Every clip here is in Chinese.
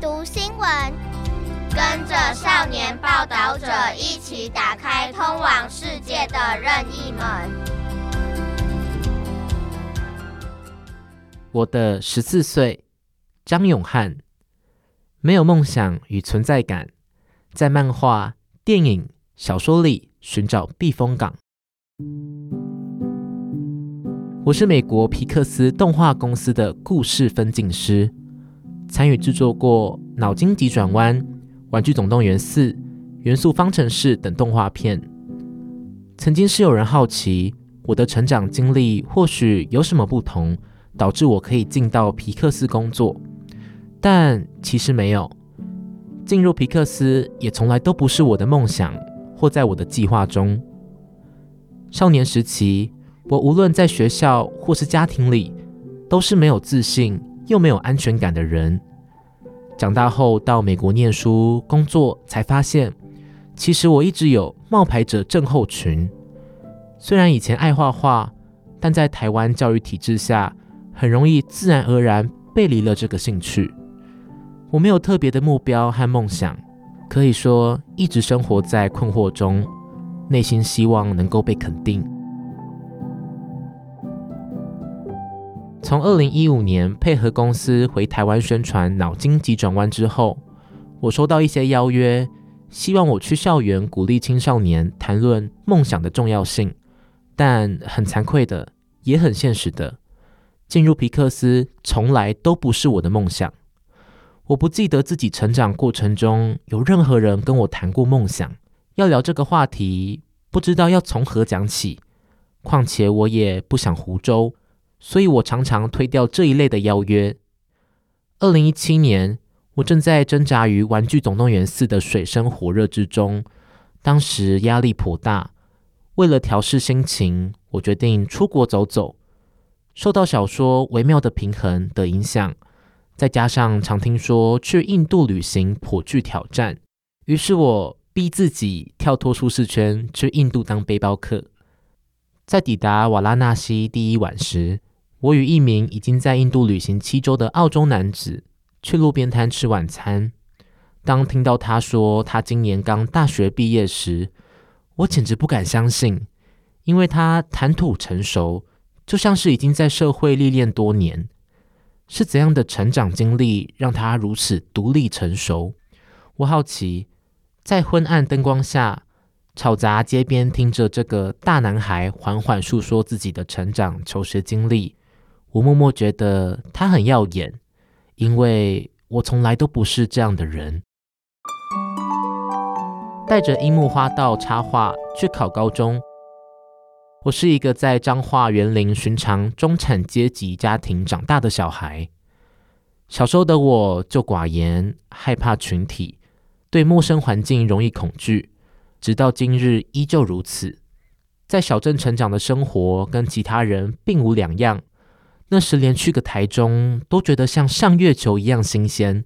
读新闻，跟着少年报道者一起打开通往世界的任意门。我的十四岁，张永汉，没有梦想与存在感，在漫画、电影、小说里寻找避风港。我是美国皮克斯动画公司的故事分镜师，参与制作过《脑筋急转弯》《玩具总动员四》《元素方程式》等动画片。曾经是有人好奇我的成长经历或许有什么不同，导致我可以进到皮克斯工作，但其实没有。进入皮克斯也从来都不是我的梦想，或在我的计划中。少年时期，我无论在学校或是家庭里，都是没有自信又没有安全感的人。长大后到美国念书工作，才发现其实我一直有冒牌者症候群。虽然以前爱画画，但在台湾教育体制下，很容易自然而然背离了这个兴趣。我没有特别的目标和梦想，可以说一直生活在困惑中，内心希望能够被肯定。从二零一五年配合公司回台湾宣传《脑筋急转弯》之后，我收到一些邀约，希望我去校园鼓励青少年谈论梦想的重要性。但很惭愧的，也很现实的，进入皮克斯从来都不是我的梦想。我不记得自己成长过程中有任何人跟我谈过梦想。要聊这个话题，不知道要从何讲起。况且我也不想胡诌。所以我常常推掉这一类的邀约。二零一七年，我正在挣扎于《玩具总动员四》的水深火热之中，当时压力颇大。为了调适心情，我决定出国走走。受到小说《微妙的平衡》的影响，再加上常听说去印度旅行颇具挑战，于是我逼自己跳脱舒适圈，去印度当背包客。在抵达瓦拉纳西第一晚时，我与一名已经在印度旅行七周的澳洲男子去路边摊吃晚餐。当听到他说他今年刚大学毕业时，我简直不敢相信，因为他谈吐成熟，就像是已经在社会历练多年。是怎样的成长经历让他如此独立成熟？我好奇，在昏暗灯光下，吵杂街边听着这个大男孩缓缓诉说自己的成长求学经历。我默默觉得他很耀眼，因为我从来都不是这样的人。带着樱木花道插画去考高中，我是一个在彰化园林寻常中产阶级家庭长大的小孩。小时候的我就寡言，害怕群体，对陌生环境容易恐惧，直到今日依旧如此。在小镇成长的生活跟其他人并无两样。那时连去个台中都觉得像上月球一样新鲜，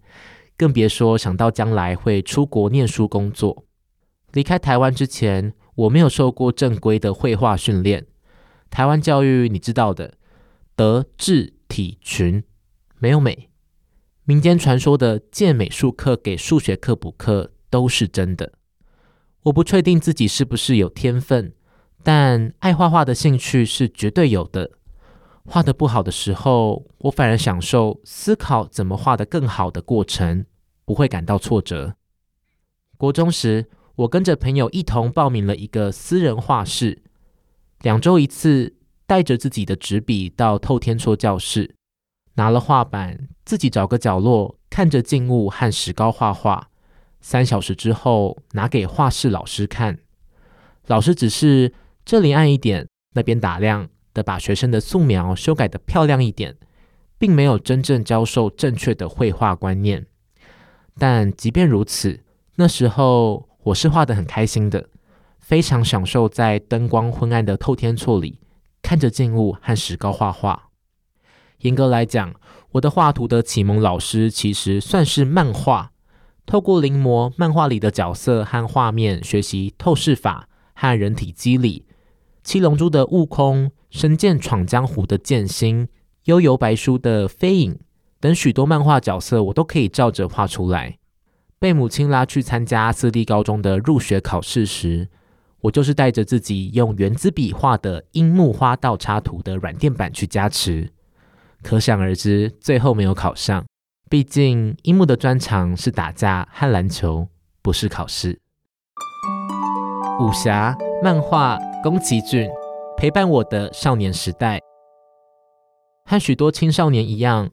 更别说想到将来会出国念书工作。离开台湾之前，我没有受过正规的绘画训练。台湾教育你知道的，德智体群没有美。民间传说的借美术课给数学课补课都是真的。我不确定自己是不是有天分，但爱画画的兴趣是绝对有的。画得不好的时候，我反而享受思考怎么画得更好的过程，不会感到挫折。国中时，我跟着朋友一同报名了一个私人画室，两周一次，带着自己的纸笔到透天厝教室，拿了画板，自己找个角落，看着静物和石膏画画。三小时之后，拿给画室老师看，老师只是这里暗一点，那边打亮。的把学生的素描修改的漂亮一点，并没有真正教授正确的绘画观念。但即便如此，那时候我是画得很开心的，非常享受在灯光昏暗的透天厝里看着静物和石膏画画。严格来讲，我的画图的启蒙老师其实算是漫画，透过临摹漫画里的角色和画面，学习透视法和人体肌理。七龙珠的悟空。神剑闯江湖的剑心，悠游白书的飞影，等许多漫画角色我都可以照着画出来。被母亲拉去参加私立高中的入学考试时，我就是带着自己用原子笔画的樱木花道插图的软垫板去加持，可想而知，最后没有考上。毕竟樱木的专长是打架和篮球，不是考试。武侠漫画，宫崎骏陪伴我的少年时代，和许多青少年一样，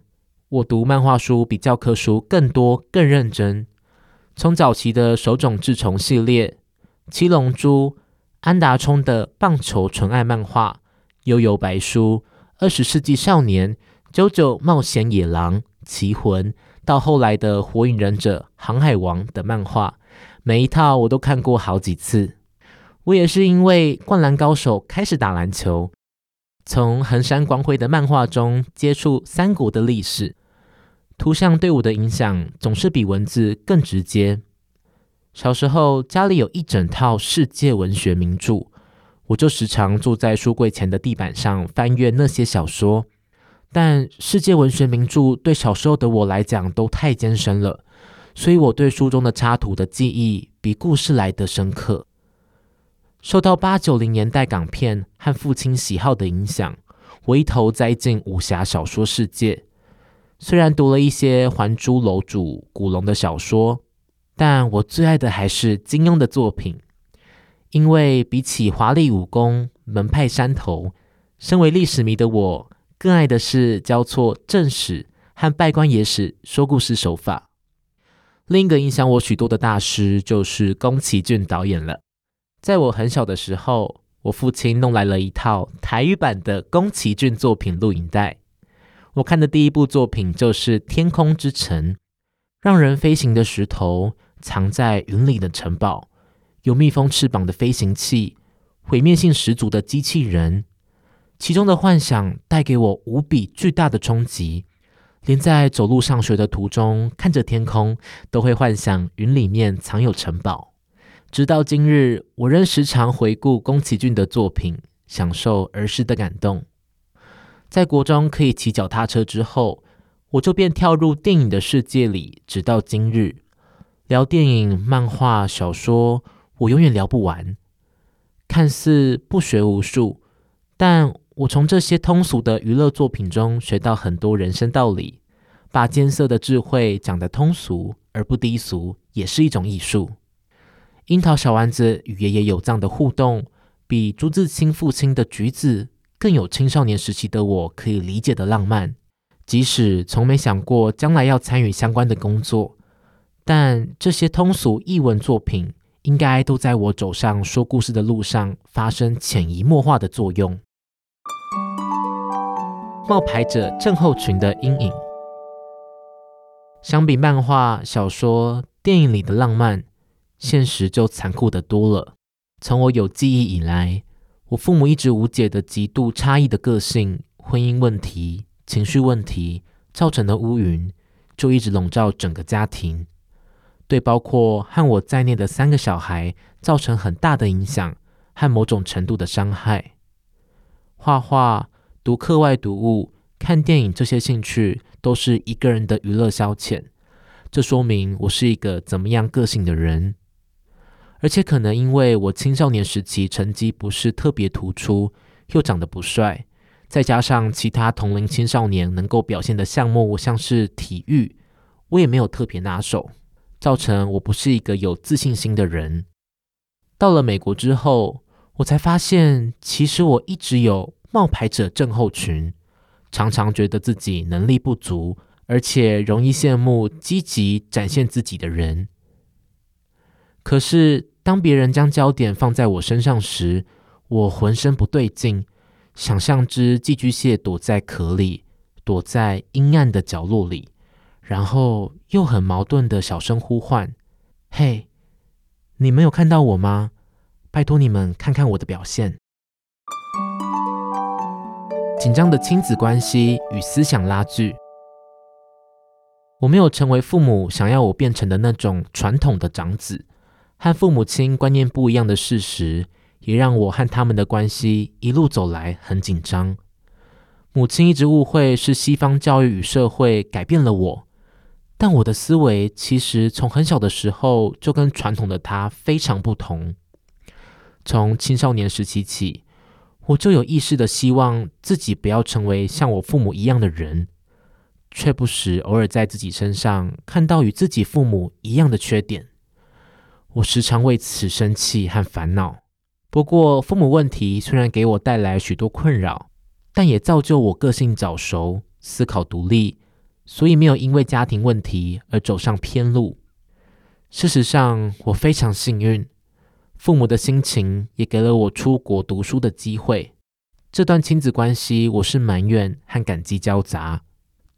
我读漫画书比教科书更多、更认真。从早期的手冢治虫系列、七龙珠、安达充的棒球纯爱漫画、悠悠白书、二十世纪少年、九九冒险野狼。棋魂到后来的火影忍者、航海王的漫画，每一套我都看过好几次。我也是因为灌篮高手开始打篮球，从横山光辉的漫画中接触三国的历史，图像对我的影响总是比文字更直接。小时候家里有一整套世界文学名著，我就时常坐在书柜前的地板上翻阅那些小说。但世界文学名著对小时候的我来讲都太艰深了，所以我对书中的插图的记忆比故事来得深刻。受到八九零年代港片和父亲喜好的影响，我一头栽进武侠小说世界。虽然读了一些《还珠楼主》古龙的小说，但我最爱的还是金庸的作品，因为比起华丽武功、门派山头，身为历史迷的我。更爱的是交错正史和稗官野史说故事手法。另一个影响我许多的大师就是宫崎骏导演了。在我很小的时候，我父亲弄来了一套台语版的宫崎骏作品录影带。我看的第一部作品就是《天空之城》，让人飞行的石头，藏在云里的城堡，有蜜蜂翅膀的飞行器，毁灭性十足的机器人。其中的幻想带给我无比巨大的冲击，连在走路上学的途中，看着天空，都会幻想云里面藏有城堡。直到今日，我仍时常回顾宫崎骏的作品，享受儿时的感动。在国中可以骑脚踏车之后，我就便跳入电影的世界里，直到今日，聊电影、漫画、小说，我永远聊不完。看似不学无术，但我从这些通俗的娱乐作品中学到很多人生道理，把艰涩的智慧讲得通俗而不低俗，也是一种艺术。樱桃小丸子与爷爷有藏的互动，比朱自清父亲的橘子更有青少年时期的我可以理解的浪漫。即使从没想过将来要参与相关的工作，但这些通俗译文作品应该都在我走上说故事的路上发生潜移默化的作用。冒牌者症候群的阴影。相比漫画、小说、电影里的浪漫，现实就残酷的多了。从我有记忆以来，我父母一直无解的极度差异的个性、婚姻问题、情绪问题造成的乌云，就一直笼罩整个家庭，对包括和我在内的三个小孩造成很大的影响和某种程度的伤害。画画。读课外读物、看电影这些兴趣都是一个人的娱乐消遣，这说明我是一个怎么样个性的人。而且可能因为我青少年时期成绩不是特别突出，又长得不帅，再加上其他同龄青少年能够表现的项目像是体育，我也没有特别拿手，造成我不是一个有自信心的人。到了美国之后，我才发现其实我一直有。冒牌者症候群，常常觉得自己能力不足，而且容易羡慕积极展现自己的人。可是，当别人将焦点放在我身上时，我浑身不对劲，想像只寄居蟹躲在壳里，躲在阴暗的角落里，然后又很矛盾的小声呼唤：“嘿，你们有看到我吗？拜托你们看看我的表现。”紧张的亲子关系与思想拉锯，我没有成为父母想要我变成的那种传统的长子，和父母亲观念不一样的事实，也让我和他们的关系一路走来很紧张。母亲一直误会是西方教育与社会改变了我，但我的思维其实从很小的时候就跟传统的她非常不同。从青少年时期起，我就有意识的希望自己不要成为像我父母一样的人，却不时偶尔在自己身上看到与自己父母一样的缺点。我时常为此生气和烦恼。不过，父母问题虽然给我带来许多困扰，但也造就我个性早熟、思考独立，所以没有因为家庭问题而走上偏路。事实上，我非常幸运，父母的心情也给了我出国读书的机会。这段亲子关系，我是埋怨和感激交杂，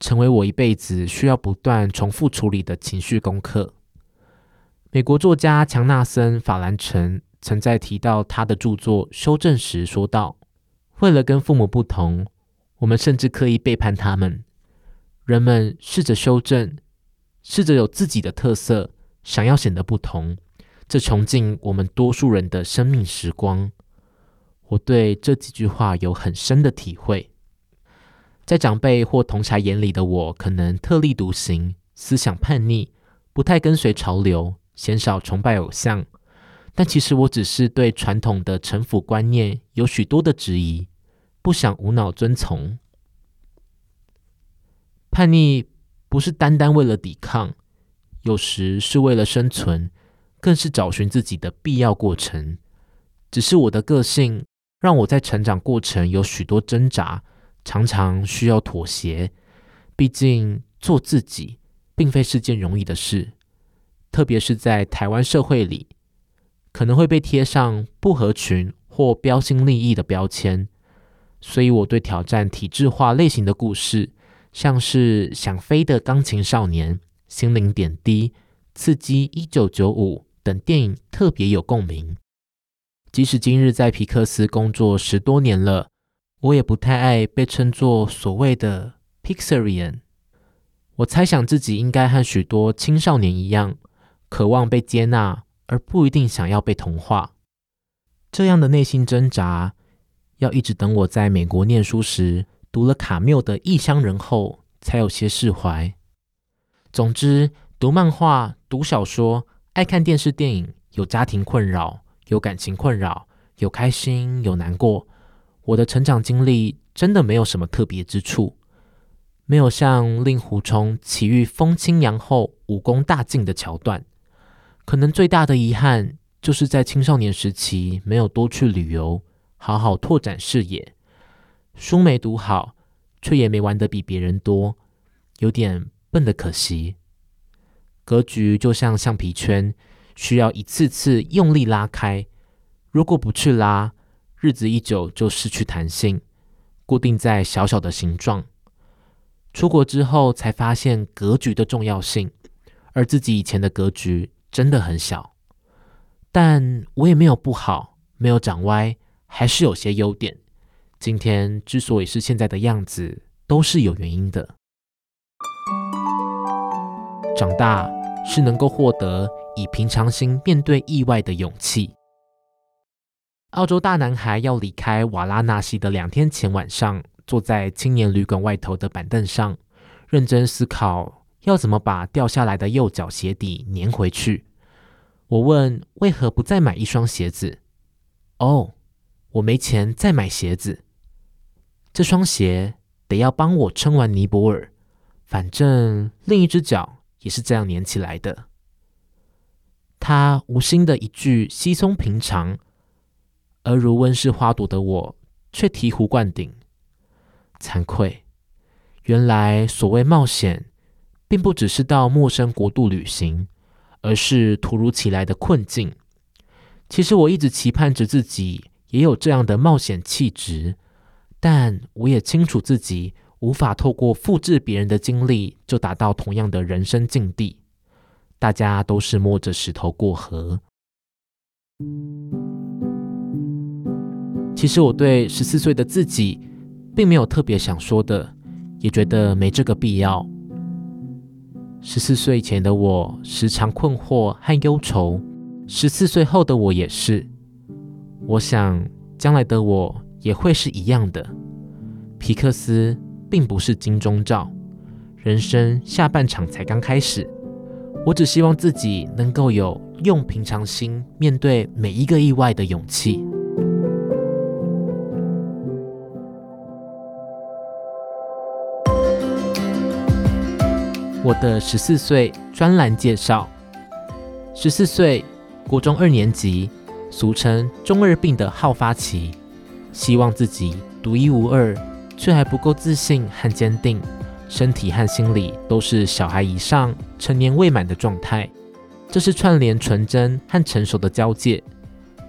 成为我一辈子需要不断重复处理的情绪功课。美国作家强纳森·法兰城曾在提到他的著作《修正》时说道：“为了跟父母不同，我们甚至刻意背叛他们。人们试着修正，试着有自己的特色，想要显得不同，这穷尽我们多数人的生命时光。”我对这几句话有很深的体会。在长辈或同侪眼里的我，可能特立独行，思想叛逆，不太跟随潮流。鲜少崇拜偶像，但其实我只是对传统的臣服观念有许多的质疑，不想无脑遵从。叛逆不是单单为了抵抗，有时是为了生存，更是找寻自己的必要过程。只是我的个性让我在成长过程有许多挣扎，常常需要妥协。毕竟做自己并非是件容易的事。特别是在台湾社会里，可能会被贴上不合群或标新立异的标签，所以我对挑战体制化类型的故事，像是《想飞的钢琴少年》、《心灵点滴》、《刺激一九九五》等电影特别有共鸣。即使今日在皮克斯工作十多年了，我也不太爱被称作所谓的 Pixarian。我猜想自己应该和许多青少年一样。渴望被接纳，而不一定想要被同化。这样的内心挣扎，要一直等我在美国念书时，读了卡缪的《异乡人》后，才有些释怀。总之，读漫画、读小说、爱看电视电影，有家庭困扰，有感情困扰，有开心，有难过。我的成长经历真的没有什么特别之处。没有像令狐冲奇遇风清扬后武功大进的桥段。可能最大的遗憾，就是在青少年时期没有多去旅游，好好拓展视野。书没读好，却也没玩得比别人多，有点笨的可惜。格局就像橡皮圈，需要一次次用力拉开。如果不去拉，日子一久就失去弹性，固定在小小的形状。出国之后才发现格局的重要性，而自己以前的格局。真的很小，但我也没有不好，没有长歪，还是有些优点。今天之所以是现在的样子，都是有原因的。长大是能够获得以平常心面对意外的勇气。澳洲大男孩要离开瓦拉纳西的两天前晚上，坐在青年旅馆外头的板凳上，认真思考。要怎么把掉下来的右脚鞋底粘回去？我问：为何不再买一双鞋子？哦，我没钱再买鞋子。这双鞋得要帮我撑完尼泊尔，反正另一只脚也是这样粘起来的。他无心的一句稀松平常，而如温室花朵的我却醍醐灌顶。惭愧，原来所谓冒险。并不只是到陌生国度旅行，而是突如其来的困境。其实我一直期盼着自己也有这样的冒险气质，但我也清楚自己无法透过复制别人的经历就达到同样的人生境地。大家都是摸着石头过河。其实我对十四岁的自己并没有特别想说的，也觉得没这个必要。十四岁前的我时常困惑和忧愁，十四岁后的我也是。我想将来的我也会是一样的。皮克斯并不是金钟罩，人生下半场才刚开始。我只希望自己能够有用平常心面对每一个意外的勇气。我的十四岁专栏介绍：十四岁，国中二年级，俗称中二病的好发期，希望自己独一无二，却还不够自信和坚定。身体和心理都是小孩以上、成年未满的状态，这是串联纯真和成熟的交界。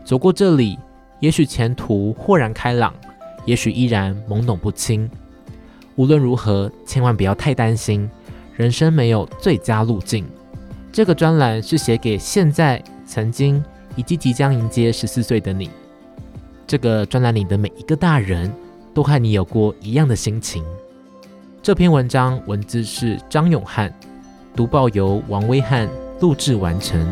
走过这里，也许前途豁然开朗，也许依然懵懂不清。无论如何，千万不要太担心，人生没有最佳路径。这个专栏是写给现在、曾经以及即将迎接十四岁的你。这个专栏里的每一个大人都和你有过一样的心情。这篇文章文字是张永汉，读报由王威汉录制完成。